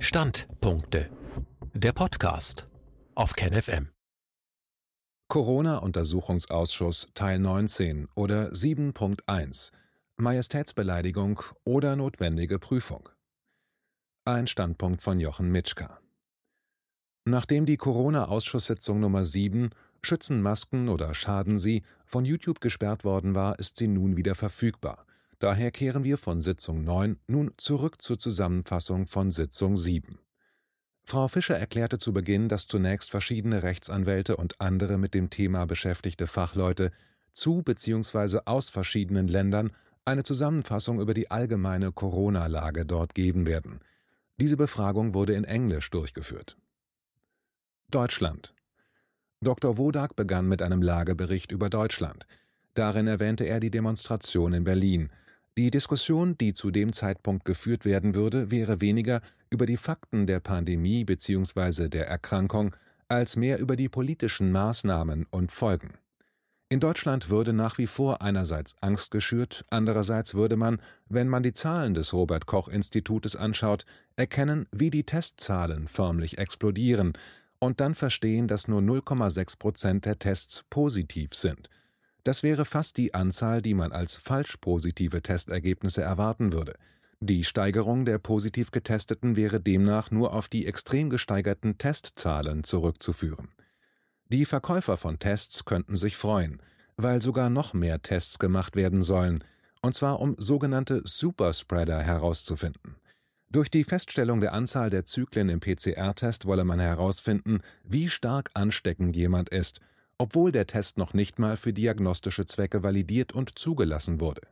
Standpunkte. Der Podcast auf KenFM. Corona-Untersuchungsausschuss Teil 19 oder 7.1 Majestätsbeleidigung oder notwendige Prüfung. Ein Standpunkt von Jochen Mitschka. Nachdem die Corona-Ausschusssitzung Nummer 7 Schützen Masken oder Schaden sie von YouTube gesperrt worden war, ist sie nun wieder verfügbar. Daher kehren wir von Sitzung 9 nun zurück zur Zusammenfassung von Sitzung 7. Frau Fischer erklärte zu Beginn, dass zunächst verschiedene Rechtsanwälte und andere mit dem Thema beschäftigte Fachleute zu bzw. aus verschiedenen Ländern eine Zusammenfassung über die allgemeine Corona-Lage dort geben werden. Diese Befragung wurde in Englisch durchgeführt. Deutschland Dr. Wodak begann mit einem Lagebericht über Deutschland. Darin erwähnte er die Demonstration in Berlin. Die Diskussion, die zu dem Zeitpunkt geführt werden würde, wäre weniger über die Fakten der Pandemie bzw. der Erkrankung, als mehr über die politischen Maßnahmen und Folgen. In Deutschland würde nach wie vor einerseits Angst geschürt, andererseits würde man, wenn man die Zahlen des Robert Koch Institutes anschaut, erkennen, wie die Testzahlen förmlich explodieren und dann verstehen, dass nur 0,6 Prozent der Tests positiv sind. Das wäre fast die Anzahl, die man als falsch positive Testergebnisse erwarten würde. Die Steigerung der positiv Getesteten wäre demnach nur auf die extrem gesteigerten Testzahlen zurückzuführen. Die Verkäufer von Tests könnten sich freuen, weil sogar noch mehr Tests gemacht werden sollen, und zwar um sogenannte Superspreader herauszufinden. Durch die Feststellung der Anzahl der Zyklen im PCR-Test wolle man herausfinden, wie stark ansteckend jemand ist obwohl der Test noch nicht mal für diagnostische Zwecke validiert und zugelassen wurde.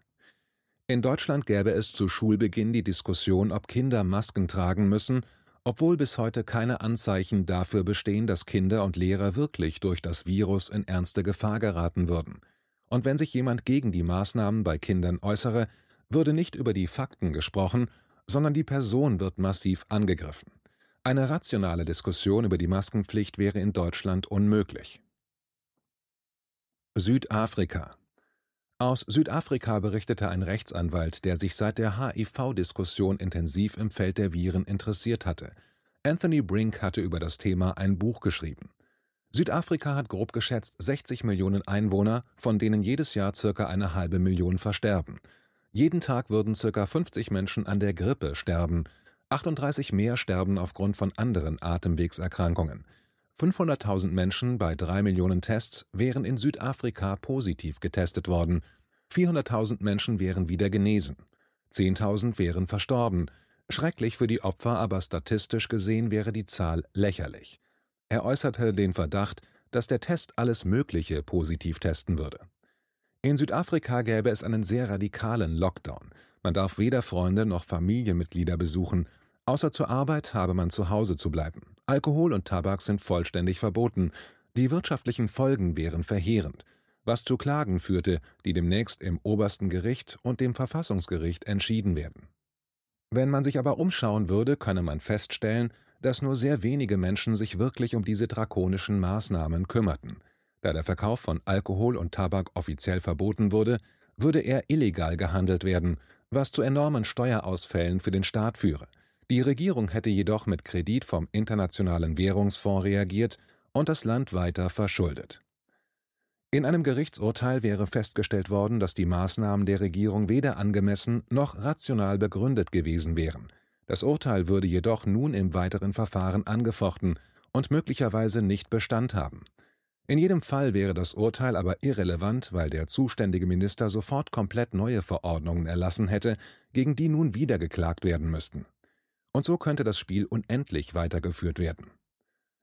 In Deutschland gäbe es zu Schulbeginn die Diskussion, ob Kinder Masken tragen müssen, obwohl bis heute keine Anzeichen dafür bestehen, dass Kinder und Lehrer wirklich durch das Virus in ernste Gefahr geraten würden. Und wenn sich jemand gegen die Maßnahmen bei Kindern äußere, würde nicht über die Fakten gesprochen, sondern die Person wird massiv angegriffen. Eine rationale Diskussion über die Maskenpflicht wäre in Deutschland unmöglich. Südafrika Aus Südafrika berichtete ein Rechtsanwalt, der sich seit der HIV-Diskussion intensiv im Feld der Viren interessiert hatte. Anthony Brink hatte über das Thema ein Buch geschrieben. Südafrika hat grob geschätzt 60 Millionen Einwohner, von denen jedes Jahr circa eine halbe Million versterben. Jeden Tag würden circa 50 Menschen an der Grippe sterben. 38 mehr sterben aufgrund von anderen Atemwegserkrankungen. 500.000 Menschen bei drei Millionen Tests wären in Südafrika positiv getestet worden, 400.000 Menschen wären wieder genesen, 10.000 wären verstorben. Schrecklich für die Opfer, aber statistisch gesehen wäre die Zahl lächerlich. Er äußerte den Verdacht, dass der Test alles Mögliche positiv testen würde. In Südafrika gäbe es einen sehr radikalen Lockdown. Man darf weder Freunde noch Familienmitglieder besuchen, Außer zur Arbeit habe man zu Hause zu bleiben. Alkohol und Tabak sind vollständig verboten. Die wirtschaftlichen Folgen wären verheerend, was zu Klagen führte, die demnächst im obersten Gericht und dem Verfassungsgericht entschieden werden. Wenn man sich aber umschauen würde, könne man feststellen, dass nur sehr wenige Menschen sich wirklich um diese drakonischen Maßnahmen kümmerten. Da der Verkauf von Alkohol und Tabak offiziell verboten wurde, würde er illegal gehandelt werden, was zu enormen Steuerausfällen für den Staat führe. Die Regierung hätte jedoch mit Kredit vom Internationalen Währungsfonds reagiert und das Land weiter verschuldet. In einem Gerichtsurteil wäre festgestellt worden, dass die Maßnahmen der Regierung weder angemessen noch rational begründet gewesen wären. Das Urteil würde jedoch nun im weiteren Verfahren angefochten und möglicherweise nicht Bestand haben. In jedem Fall wäre das Urteil aber irrelevant, weil der zuständige Minister sofort komplett neue Verordnungen erlassen hätte, gegen die nun wieder geklagt werden müssten. Und so könnte das Spiel unendlich weitergeführt werden.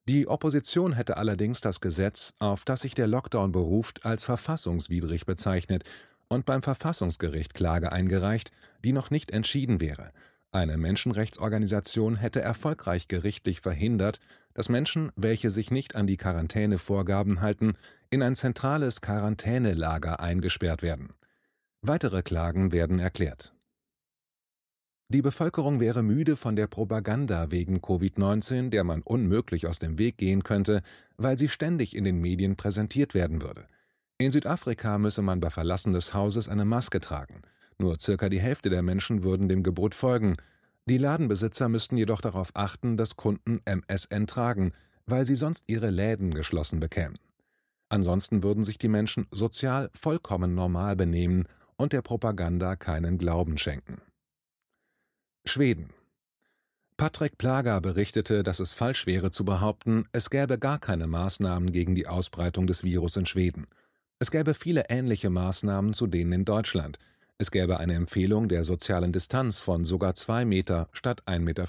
Die Opposition hätte allerdings das Gesetz, auf das sich der Lockdown beruft, als verfassungswidrig bezeichnet und beim Verfassungsgericht Klage eingereicht, die noch nicht entschieden wäre. Eine Menschenrechtsorganisation hätte erfolgreich gerichtlich verhindert, dass Menschen, welche sich nicht an die Quarantänevorgaben halten, in ein zentrales Quarantänelager eingesperrt werden. Weitere Klagen werden erklärt. Die Bevölkerung wäre müde von der Propaganda wegen Covid-19, der man unmöglich aus dem Weg gehen könnte, weil sie ständig in den Medien präsentiert werden würde. In Südafrika müsse man bei Verlassen des Hauses eine Maske tragen. Nur circa die Hälfte der Menschen würden dem Gebot folgen. Die Ladenbesitzer müssten jedoch darauf achten, dass Kunden MSN tragen, weil sie sonst ihre Läden geschlossen bekämen. Ansonsten würden sich die Menschen sozial vollkommen normal benehmen und der Propaganda keinen Glauben schenken. Schweden Patrick Plager berichtete, dass es falsch wäre zu behaupten, es gäbe gar keine Maßnahmen gegen die Ausbreitung des Virus in Schweden. Es gäbe viele ähnliche Maßnahmen zu denen in Deutschland. Es gäbe eine Empfehlung der sozialen Distanz von sogar zwei Meter statt 1,50 Meter.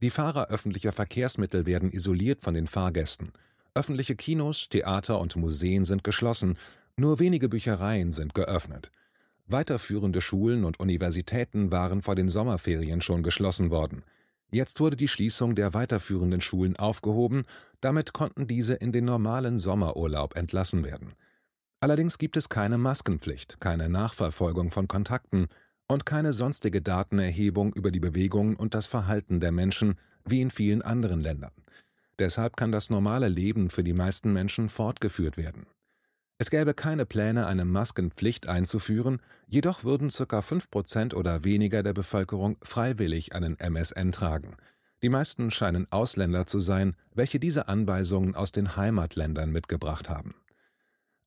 Die Fahrer öffentlicher Verkehrsmittel werden isoliert von den Fahrgästen. Öffentliche Kinos, Theater und Museen sind geschlossen, nur wenige Büchereien sind geöffnet. Weiterführende Schulen und Universitäten waren vor den Sommerferien schon geschlossen worden. Jetzt wurde die Schließung der weiterführenden Schulen aufgehoben, damit konnten diese in den normalen Sommerurlaub entlassen werden. Allerdings gibt es keine Maskenpflicht, keine Nachverfolgung von Kontakten und keine sonstige Datenerhebung über die Bewegungen und das Verhalten der Menschen wie in vielen anderen Ländern. Deshalb kann das normale Leben für die meisten Menschen fortgeführt werden. Es gäbe keine Pläne, eine Maskenpflicht einzuführen, jedoch würden ca. 5 Prozent oder weniger der Bevölkerung freiwillig einen MSN tragen. Die meisten scheinen Ausländer zu sein, welche diese Anweisungen aus den Heimatländern mitgebracht haben.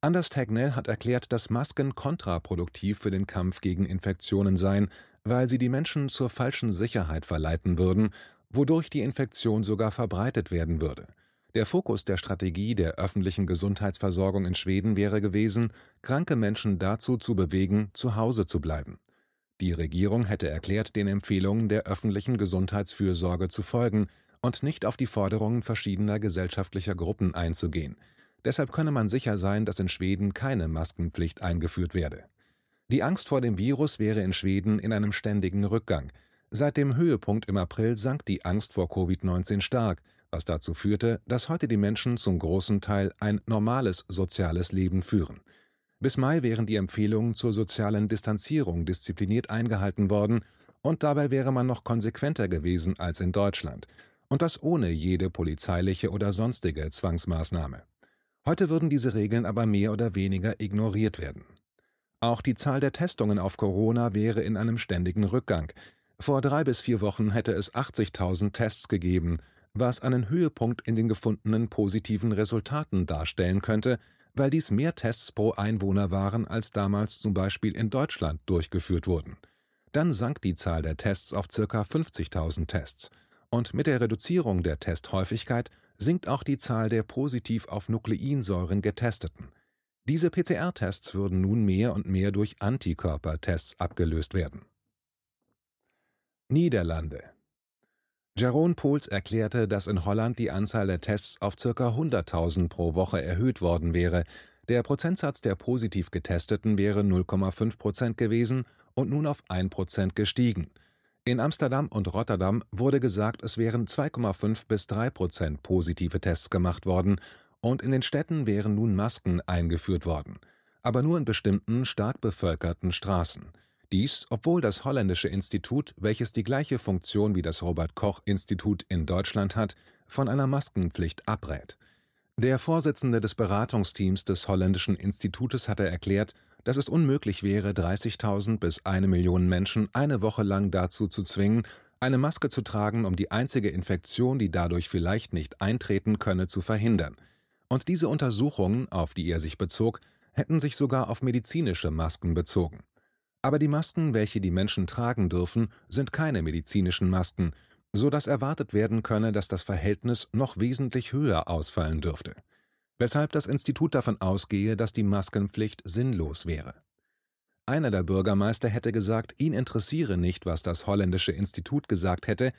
Anders Tagnell hat erklärt, dass Masken kontraproduktiv für den Kampf gegen Infektionen seien, weil sie die Menschen zur falschen Sicherheit verleiten würden, wodurch die Infektion sogar verbreitet werden würde. Der Fokus der Strategie der öffentlichen Gesundheitsversorgung in Schweden wäre gewesen, kranke Menschen dazu zu bewegen, zu Hause zu bleiben. Die Regierung hätte erklärt, den Empfehlungen der öffentlichen Gesundheitsfürsorge zu folgen und nicht auf die Forderungen verschiedener gesellschaftlicher Gruppen einzugehen. Deshalb könne man sicher sein, dass in Schweden keine Maskenpflicht eingeführt werde. Die Angst vor dem Virus wäre in Schweden in einem ständigen Rückgang. Seit dem Höhepunkt im April sank die Angst vor Covid-19 stark, was dazu führte, dass heute die Menschen zum großen Teil ein normales soziales Leben führen. Bis Mai wären die Empfehlungen zur sozialen Distanzierung diszipliniert eingehalten worden, und dabei wäre man noch konsequenter gewesen als in Deutschland, und das ohne jede polizeiliche oder sonstige Zwangsmaßnahme. Heute würden diese Regeln aber mehr oder weniger ignoriert werden. Auch die Zahl der Testungen auf Corona wäre in einem ständigen Rückgang. Vor drei bis vier Wochen hätte es 80.000 Tests gegeben, was einen Höhepunkt in den gefundenen positiven Resultaten darstellen könnte, weil dies mehr Tests pro Einwohner waren, als damals zum Beispiel in Deutschland durchgeführt wurden. Dann sank die Zahl der Tests auf ca. 50.000 Tests. Und mit der Reduzierung der Testhäufigkeit sinkt auch die Zahl der positiv auf Nukleinsäuren getesteten. Diese PCR-Tests würden nun mehr und mehr durch Antikörpertests abgelöst werden. Niederlande Jeroen Pohls erklärte, dass in Holland die Anzahl der Tests auf ca. 100.000 pro Woche erhöht worden wäre, der Prozentsatz der positiv Getesteten wäre 0,5 Prozent gewesen und nun auf 1 Prozent gestiegen. In Amsterdam und Rotterdam wurde gesagt, es wären 2,5 bis 3 Prozent positive Tests gemacht worden und in den Städten wären nun Masken eingeführt worden, aber nur in bestimmten stark bevölkerten Straßen. Dies, obwohl das holländische Institut, welches die gleiche Funktion wie das Robert-Koch-Institut in Deutschland hat, von einer Maskenpflicht abrät. Der Vorsitzende des Beratungsteams des holländischen Institutes hatte erklärt, dass es unmöglich wäre, 30.000 bis eine Million Menschen eine Woche lang dazu zu zwingen, eine Maske zu tragen, um die einzige Infektion, die dadurch vielleicht nicht eintreten könne, zu verhindern. Und diese Untersuchungen, auf die er sich bezog, hätten sich sogar auf medizinische Masken bezogen. Aber die Masken, welche die Menschen tragen dürfen, sind keine medizinischen Masken, so dass erwartet werden könne, dass das Verhältnis noch wesentlich höher ausfallen dürfte. Weshalb das Institut davon ausgehe, dass die Maskenpflicht sinnlos wäre. Einer der Bürgermeister hätte gesagt, ihn interessiere nicht, was das holländische Institut gesagt hätte,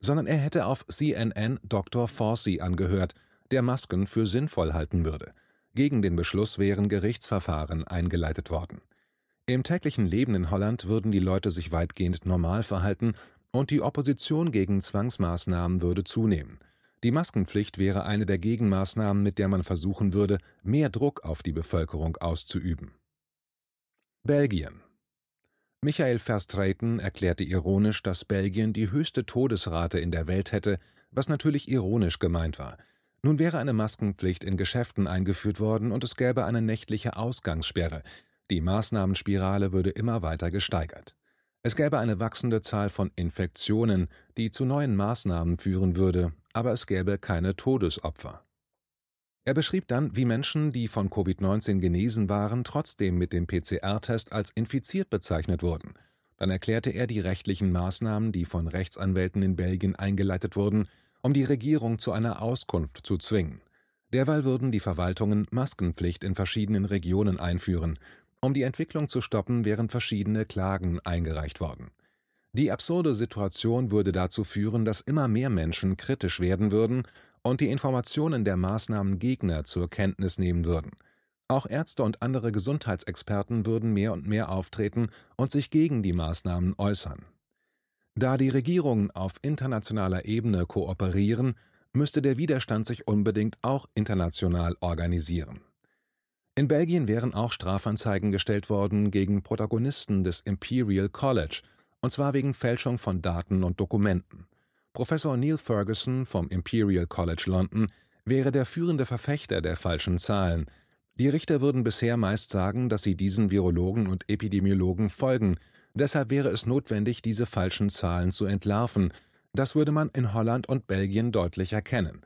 sondern er hätte auf CNN Dr. Fawcey angehört, der Masken für sinnvoll halten würde. Gegen den Beschluss wären Gerichtsverfahren eingeleitet worden. Im täglichen Leben in Holland würden die Leute sich weitgehend normal verhalten und die Opposition gegen Zwangsmaßnahmen würde zunehmen. Die Maskenpflicht wäre eine der Gegenmaßnahmen, mit der man versuchen würde, mehr Druck auf die Bevölkerung auszuüben. Belgien Michael Verstraeten erklärte ironisch, dass Belgien die höchste Todesrate in der Welt hätte, was natürlich ironisch gemeint war. Nun wäre eine Maskenpflicht in Geschäften eingeführt worden und es gäbe eine nächtliche Ausgangssperre, die Maßnahmenspirale würde immer weiter gesteigert. Es gäbe eine wachsende Zahl von Infektionen, die zu neuen Maßnahmen führen würde, aber es gäbe keine Todesopfer. Er beschrieb dann, wie Menschen, die von Covid-19 genesen waren, trotzdem mit dem PCR-Test als infiziert bezeichnet wurden. Dann erklärte er die rechtlichen Maßnahmen, die von Rechtsanwälten in Belgien eingeleitet wurden, um die Regierung zu einer Auskunft zu zwingen. Derweil würden die Verwaltungen Maskenpflicht in verschiedenen Regionen einführen. Um die Entwicklung zu stoppen, wären verschiedene Klagen eingereicht worden. Die absurde Situation würde dazu führen, dass immer mehr Menschen kritisch werden würden und die Informationen der Maßnahmengegner zur Kenntnis nehmen würden. Auch Ärzte und andere Gesundheitsexperten würden mehr und mehr auftreten und sich gegen die Maßnahmen äußern. Da die Regierungen auf internationaler Ebene kooperieren, müsste der Widerstand sich unbedingt auch international organisieren. In Belgien wären auch Strafanzeigen gestellt worden gegen Protagonisten des Imperial College, und zwar wegen Fälschung von Daten und Dokumenten. Professor Neil Ferguson vom Imperial College London wäre der führende Verfechter der falschen Zahlen. Die Richter würden bisher meist sagen, dass sie diesen Virologen und Epidemiologen folgen, deshalb wäre es notwendig, diese falschen Zahlen zu entlarven. Das würde man in Holland und Belgien deutlich erkennen.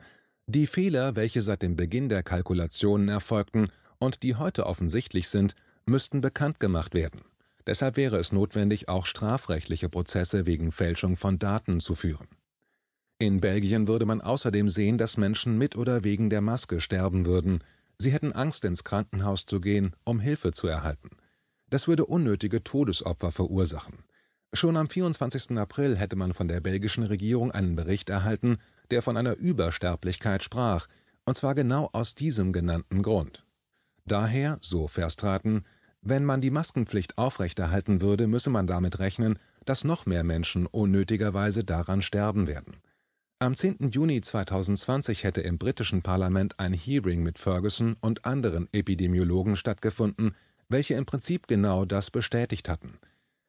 Die Fehler, welche seit dem Beginn der Kalkulationen erfolgten, und die heute offensichtlich sind, müssten bekannt gemacht werden. Deshalb wäre es notwendig, auch strafrechtliche Prozesse wegen Fälschung von Daten zu führen. In Belgien würde man außerdem sehen, dass Menschen mit oder wegen der Maske sterben würden. Sie hätten Angst, ins Krankenhaus zu gehen, um Hilfe zu erhalten. Das würde unnötige Todesopfer verursachen. Schon am 24. April hätte man von der belgischen Regierung einen Bericht erhalten, der von einer Übersterblichkeit sprach, und zwar genau aus diesem genannten Grund. Daher, so Verstraten, wenn man die Maskenpflicht aufrechterhalten würde, müsse man damit rechnen, dass noch mehr Menschen unnötigerweise daran sterben werden. Am 10. Juni 2020 hätte im britischen Parlament ein Hearing mit Ferguson und anderen Epidemiologen stattgefunden, welche im Prinzip genau das bestätigt hatten.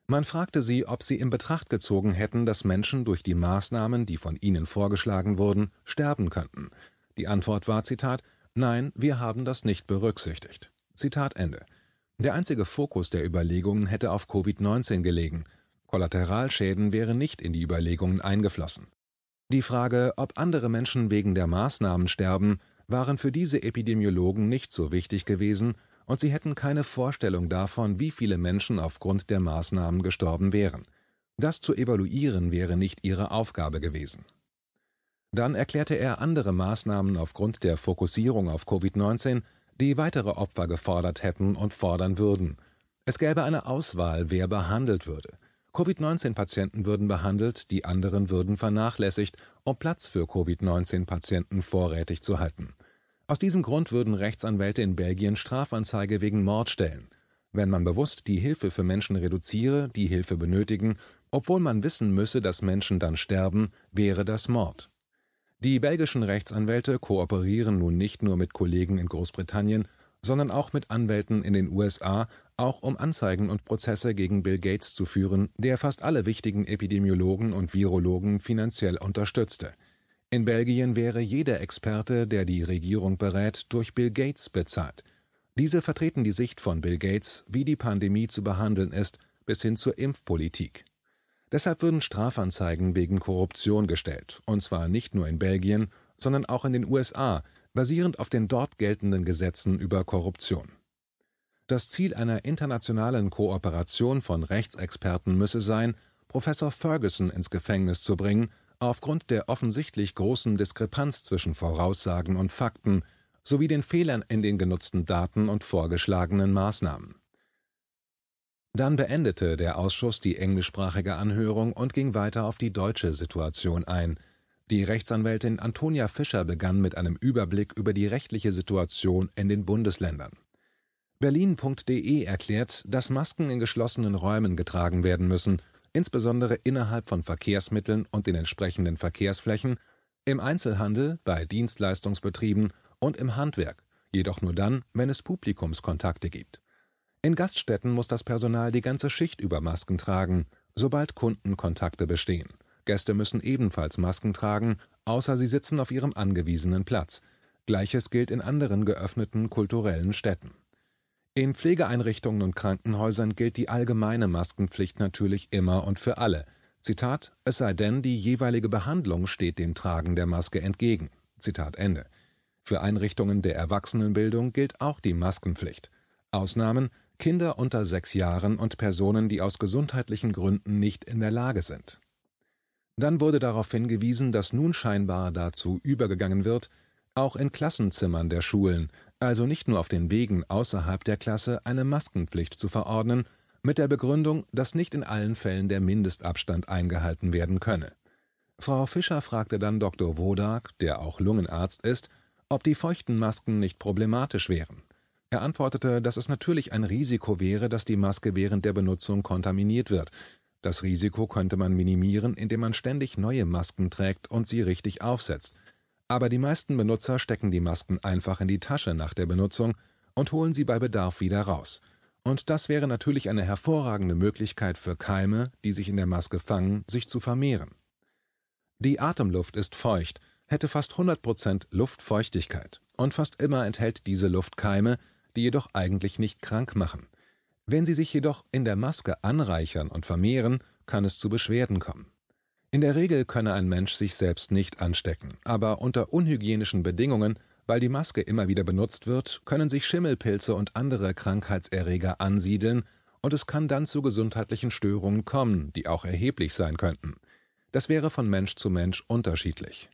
Man fragte sie, ob sie in Betracht gezogen hätten, dass Menschen durch die Maßnahmen, die von ihnen vorgeschlagen wurden, sterben könnten. Die Antwort war Zitat Nein, wir haben das nicht berücksichtigt. Zitat Ende. Der einzige Fokus der Überlegungen hätte auf Covid-19 gelegen. Kollateralschäden wären nicht in die Überlegungen eingeflossen. Die Frage, ob andere Menschen wegen der Maßnahmen sterben, waren für diese Epidemiologen nicht so wichtig gewesen und sie hätten keine Vorstellung davon, wie viele Menschen aufgrund der Maßnahmen gestorben wären. Das zu evaluieren wäre nicht ihre Aufgabe gewesen. Dann erklärte er andere Maßnahmen aufgrund der Fokussierung auf Covid-19, die weitere Opfer gefordert hätten und fordern würden. Es gäbe eine Auswahl, wer behandelt würde. Covid-19-Patienten würden behandelt, die anderen würden vernachlässigt, um Platz für Covid-19-Patienten vorrätig zu halten. Aus diesem Grund würden Rechtsanwälte in Belgien Strafanzeige wegen Mord stellen. Wenn man bewusst die Hilfe für Menschen reduziere, die Hilfe benötigen, obwohl man wissen müsse, dass Menschen dann sterben, wäre das Mord. Die belgischen Rechtsanwälte kooperieren nun nicht nur mit Kollegen in Großbritannien, sondern auch mit Anwälten in den USA, auch um Anzeigen und Prozesse gegen Bill Gates zu führen, der fast alle wichtigen Epidemiologen und Virologen finanziell unterstützte. In Belgien wäre jeder Experte, der die Regierung berät, durch Bill Gates bezahlt. Diese vertreten die Sicht von Bill Gates, wie die Pandemie zu behandeln ist, bis hin zur Impfpolitik. Deshalb würden Strafanzeigen wegen Korruption gestellt, und zwar nicht nur in Belgien, sondern auch in den USA, basierend auf den dort geltenden Gesetzen über Korruption. Das Ziel einer internationalen Kooperation von Rechtsexperten müsse sein, Professor Ferguson ins Gefängnis zu bringen, aufgrund der offensichtlich großen Diskrepanz zwischen Voraussagen und Fakten sowie den Fehlern in den genutzten Daten und vorgeschlagenen Maßnahmen. Dann beendete der Ausschuss die englischsprachige Anhörung und ging weiter auf die deutsche Situation ein. Die Rechtsanwältin Antonia Fischer begann mit einem Überblick über die rechtliche Situation in den Bundesländern. Berlin.de erklärt, dass Masken in geschlossenen Räumen getragen werden müssen, insbesondere innerhalb von Verkehrsmitteln und den entsprechenden Verkehrsflächen, im Einzelhandel, bei Dienstleistungsbetrieben und im Handwerk, jedoch nur dann, wenn es Publikumskontakte gibt. In Gaststätten muss das Personal die ganze Schicht über Masken tragen, sobald Kundenkontakte bestehen. Gäste müssen ebenfalls Masken tragen, außer sie sitzen auf ihrem angewiesenen Platz. Gleiches gilt in anderen geöffneten kulturellen Städten. In Pflegeeinrichtungen und Krankenhäusern gilt die allgemeine Maskenpflicht natürlich immer und für alle. Zitat: Es sei denn, die jeweilige Behandlung steht dem Tragen der Maske entgegen. Zitat Ende. Für Einrichtungen der Erwachsenenbildung gilt auch die Maskenpflicht. Ausnahmen Kinder unter sechs Jahren und Personen, die aus gesundheitlichen Gründen nicht in der Lage sind. Dann wurde darauf hingewiesen, dass nun scheinbar dazu übergegangen wird, auch in Klassenzimmern der Schulen, also nicht nur auf den Wegen außerhalb der Klasse, eine Maskenpflicht zu verordnen, mit der Begründung, dass nicht in allen Fällen der Mindestabstand eingehalten werden könne. Frau Fischer fragte dann Dr. Wodak, der auch Lungenarzt ist, ob die feuchten Masken nicht problematisch wären. Er antwortete, dass es natürlich ein Risiko wäre, dass die Maske während der Benutzung kontaminiert wird. Das Risiko könnte man minimieren, indem man ständig neue Masken trägt und sie richtig aufsetzt. Aber die meisten Benutzer stecken die Masken einfach in die Tasche nach der Benutzung und holen sie bei Bedarf wieder raus. Und das wäre natürlich eine hervorragende Möglichkeit für Keime, die sich in der Maske fangen, sich zu vermehren. Die Atemluft ist feucht, hätte fast 100% Luftfeuchtigkeit und fast immer enthält diese Luft Keime, die jedoch eigentlich nicht krank machen. Wenn sie sich jedoch in der Maske anreichern und vermehren, kann es zu Beschwerden kommen. In der Regel könne ein Mensch sich selbst nicht anstecken, aber unter unhygienischen Bedingungen, weil die Maske immer wieder benutzt wird, können sich Schimmelpilze und andere Krankheitserreger ansiedeln und es kann dann zu gesundheitlichen Störungen kommen, die auch erheblich sein könnten. Das wäre von Mensch zu Mensch unterschiedlich.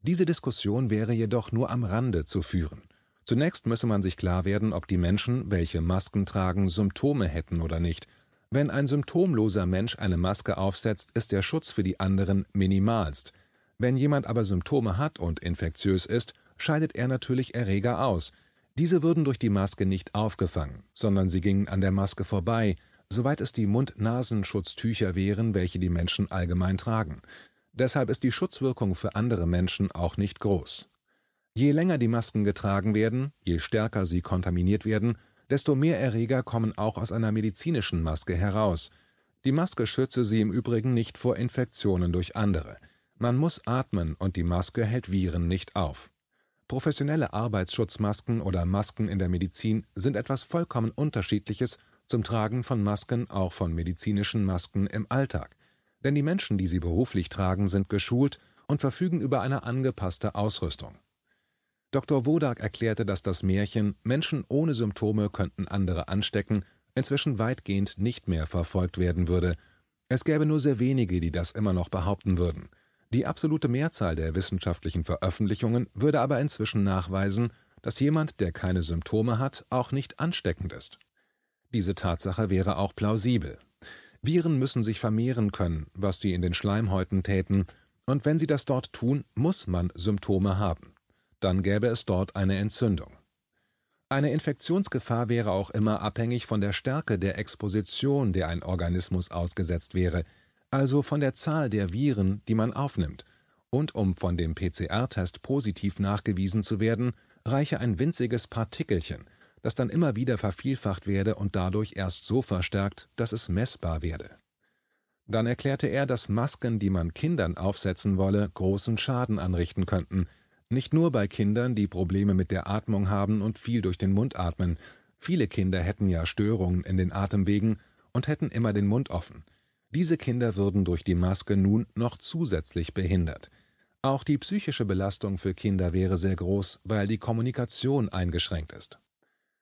Diese Diskussion wäre jedoch nur am Rande zu führen. Zunächst müsse man sich klar werden, ob die Menschen, welche Masken tragen, Symptome hätten oder nicht. Wenn ein symptomloser Mensch eine Maske aufsetzt, ist der Schutz für die anderen minimalst. Wenn jemand aber Symptome hat und infektiös ist, scheidet er natürlich Erreger aus. Diese würden durch die Maske nicht aufgefangen, sondern sie gingen an der Maske vorbei, soweit es die Mund-Nasenschutztücher wären, welche die Menschen allgemein tragen. Deshalb ist die Schutzwirkung für andere Menschen auch nicht groß. Je länger die Masken getragen werden, je stärker sie kontaminiert werden, desto mehr Erreger kommen auch aus einer medizinischen Maske heraus. Die Maske schütze sie im Übrigen nicht vor Infektionen durch andere. Man muss atmen und die Maske hält Viren nicht auf. Professionelle Arbeitsschutzmasken oder Masken in der Medizin sind etwas vollkommen Unterschiedliches zum Tragen von Masken, auch von medizinischen Masken im Alltag. Denn die Menschen, die sie beruflich tragen, sind geschult und verfügen über eine angepasste Ausrüstung. Dr. Wodak erklärte, dass das Märchen Menschen ohne Symptome könnten andere anstecken inzwischen weitgehend nicht mehr verfolgt werden würde. Es gäbe nur sehr wenige, die das immer noch behaupten würden. Die absolute Mehrzahl der wissenschaftlichen Veröffentlichungen würde aber inzwischen nachweisen, dass jemand, der keine Symptome hat, auch nicht ansteckend ist. Diese Tatsache wäre auch plausibel. Viren müssen sich vermehren können, was sie in den Schleimhäuten täten, und wenn sie das dort tun, muss man Symptome haben dann gäbe es dort eine Entzündung. Eine Infektionsgefahr wäre auch immer abhängig von der Stärke der Exposition, der ein Organismus ausgesetzt wäre, also von der Zahl der Viren, die man aufnimmt. Und um von dem PCR-Test positiv nachgewiesen zu werden, reiche ein winziges Partikelchen, das dann immer wieder vervielfacht werde und dadurch erst so verstärkt, dass es messbar werde. Dann erklärte er, dass Masken, die man Kindern aufsetzen wolle, großen Schaden anrichten könnten, nicht nur bei Kindern, die Probleme mit der Atmung haben und viel durch den Mund atmen. Viele Kinder hätten ja Störungen in den Atemwegen und hätten immer den Mund offen. Diese Kinder würden durch die Maske nun noch zusätzlich behindert. Auch die psychische Belastung für Kinder wäre sehr groß, weil die Kommunikation eingeschränkt ist.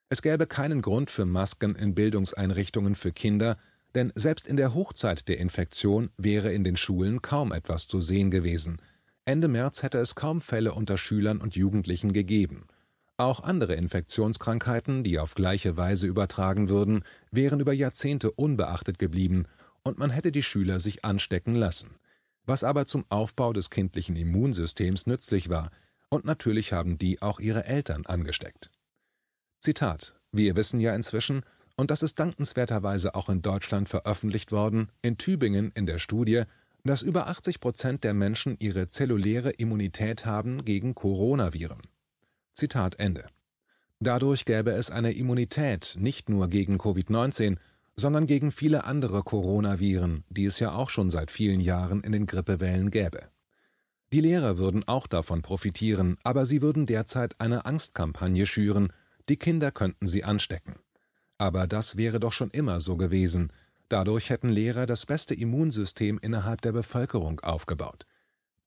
Es gäbe keinen Grund für Masken in Bildungseinrichtungen für Kinder, denn selbst in der Hochzeit der Infektion wäre in den Schulen kaum etwas zu sehen gewesen. Ende März hätte es kaum Fälle unter Schülern und Jugendlichen gegeben. Auch andere Infektionskrankheiten, die auf gleiche Weise übertragen würden, wären über Jahrzehnte unbeachtet geblieben und man hätte die Schüler sich anstecken lassen. Was aber zum Aufbau des kindlichen Immunsystems nützlich war, und natürlich haben die auch ihre Eltern angesteckt. Zitat: Wir wissen ja inzwischen, und das ist dankenswerterweise auch in Deutschland veröffentlicht worden, in Tübingen in der Studie dass über 80 Prozent der Menschen ihre zelluläre Immunität haben gegen Coronaviren. Zitat Ende. Dadurch gäbe es eine Immunität nicht nur gegen Covid-19, sondern gegen viele andere Coronaviren, die es ja auch schon seit vielen Jahren in den Grippewellen gäbe. Die Lehrer würden auch davon profitieren, aber sie würden derzeit eine Angstkampagne schüren, die Kinder könnten sie anstecken. Aber das wäre doch schon immer so gewesen. Dadurch hätten Lehrer das beste Immunsystem innerhalb der Bevölkerung aufgebaut.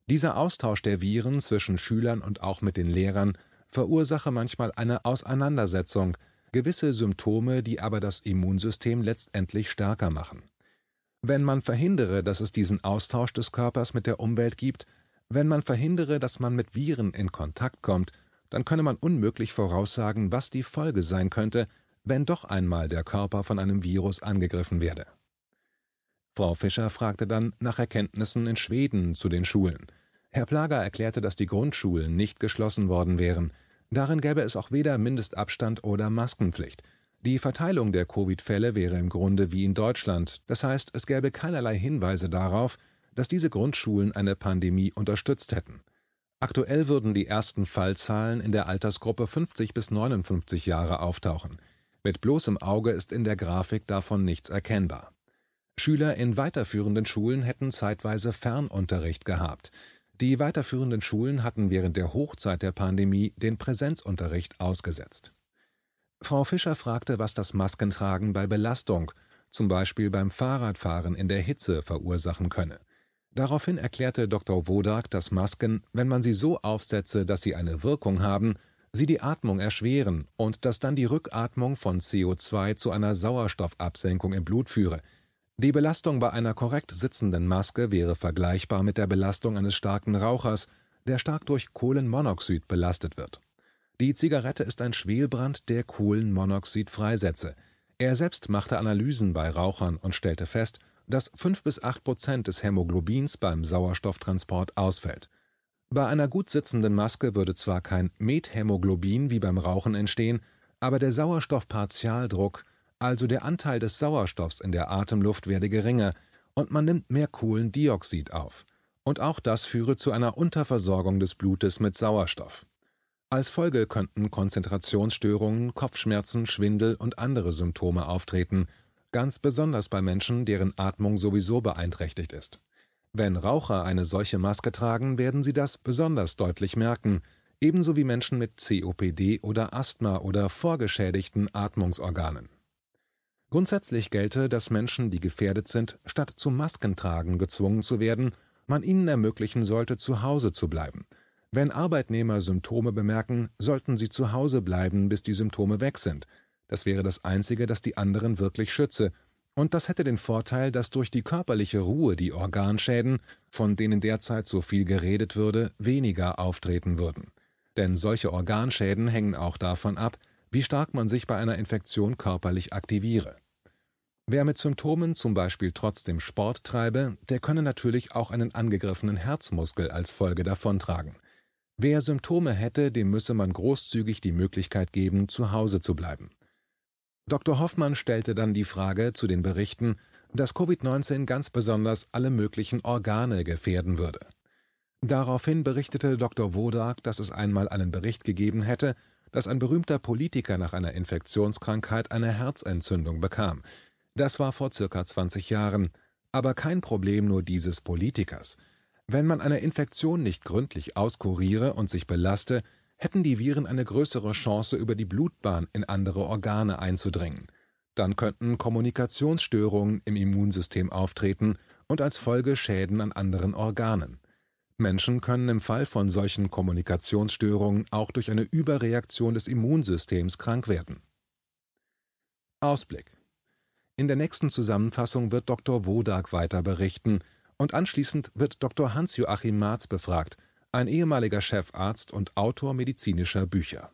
Dieser Austausch der Viren zwischen Schülern und auch mit den Lehrern verursache manchmal eine Auseinandersetzung, gewisse Symptome, die aber das Immunsystem letztendlich stärker machen. Wenn man verhindere, dass es diesen Austausch des Körpers mit der Umwelt gibt, wenn man verhindere, dass man mit Viren in Kontakt kommt, dann könne man unmöglich voraussagen, was die Folge sein könnte, wenn doch einmal der Körper von einem Virus angegriffen werde. Frau Fischer fragte dann nach Erkenntnissen in Schweden zu den Schulen. Herr Plager erklärte, dass die Grundschulen nicht geschlossen worden wären. Darin gäbe es auch weder Mindestabstand oder Maskenpflicht. Die Verteilung der Covid-Fälle wäre im Grunde wie in Deutschland, das heißt, es gäbe keinerlei Hinweise darauf, dass diese Grundschulen eine Pandemie unterstützt hätten. Aktuell würden die ersten Fallzahlen in der Altersgruppe 50 bis 59 Jahre auftauchen. Mit bloßem Auge ist in der Grafik davon nichts erkennbar. Schüler in weiterführenden Schulen hätten zeitweise Fernunterricht gehabt. Die weiterführenden Schulen hatten während der Hochzeit der Pandemie den Präsenzunterricht ausgesetzt. Frau Fischer fragte, was das Maskentragen bei Belastung, zum Beispiel beim Fahrradfahren in der Hitze, verursachen könne. Daraufhin erklärte Dr. Wodak, dass Masken, wenn man sie so aufsetze, dass sie eine Wirkung haben, sie die Atmung erschweren und dass dann die Rückatmung von CO2 zu einer Sauerstoffabsenkung im Blut führe, die Belastung bei einer korrekt sitzenden Maske wäre vergleichbar mit der Belastung eines starken Rauchers, der stark durch Kohlenmonoxid belastet wird. Die Zigarette ist ein Schwelbrand, der Kohlenmonoxid freisetze. Er selbst machte Analysen bei Rauchern und stellte fest, dass 5 bis 8 Prozent des Hämoglobins beim Sauerstofftransport ausfällt. Bei einer gut sitzenden Maske würde zwar kein Methämoglobin wie beim Rauchen entstehen, aber der Sauerstoffpartialdruck also der Anteil des Sauerstoffs in der Atemluft werde geringer und man nimmt mehr Kohlendioxid auf. Und auch das führe zu einer Unterversorgung des Blutes mit Sauerstoff. Als Folge könnten Konzentrationsstörungen, Kopfschmerzen, Schwindel und andere Symptome auftreten, ganz besonders bei Menschen, deren Atmung sowieso beeinträchtigt ist. Wenn Raucher eine solche Maske tragen, werden sie das besonders deutlich merken, ebenso wie Menschen mit COPD oder Asthma oder vorgeschädigten Atmungsorganen. Grundsätzlich gelte, dass Menschen, die gefährdet sind, statt zum Maskentragen gezwungen zu werden, man ihnen ermöglichen sollte, zu Hause zu bleiben. Wenn Arbeitnehmer Symptome bemerken, sollten sie zu Hause bleiben, bis die Symptome weg sind. Das wäre das Einzige, das die anderen wirklich schütze. Und das hätte den Vorteil, dass durch die körperliche Ruhe die Organschäden, von denen derzeit so viel geredet würde, weniger auftreten würden. Denn solche Organschäden hängen auch davon ab, wie stark man sich bei einer Infektion körperlich aktiviere. Wer mit Symptomen zum Beispiel trotzdem Sport treibe, der könne natürlich auch einen angegriffenen Herzmuskel als Folge davontragen. Wer Symptome hätte, dem müsse man großzügig die Möglichkeit geben, zu Hause zu bleiben. Dr. Hoffmann stellte dann die Frage zu den Berichten, dass Covid-19 ganz besonders alle möglichen Organe gefährden würde. Daraufhin berichtete Dr. Wodak, dass es einmal einen Bericht gegeben hätte, dass ein berühmter Politiker nach einer Infektionskrankheit eine Herzentzündung bekam. Das war vor circa 20 Jahren, aber kein Problem nur dieses Politikers. Wenn man eine Infektion nicht gründlich auskuriere und sich belaste, hätten die Viren eine größere Chance, über die Blutbahn in andere Organe einzudringen. Dann könnten Kommunikationsstörungen im Immunsystem auftreten und als Folge Schäden an anderen Organen. Menschen können im Fall von solchen Kommunikationsstörungen auch durch eine Überreaktion des Immunsystems krank werden. Ausblick in der nächsten Zusammenfassung wird Dr. Wodak weiter berichten und anschließend wird Dr. Hans-Joachim Marz befragt, ein ehemaliger Chefarzt und Autor medizinischer Bücher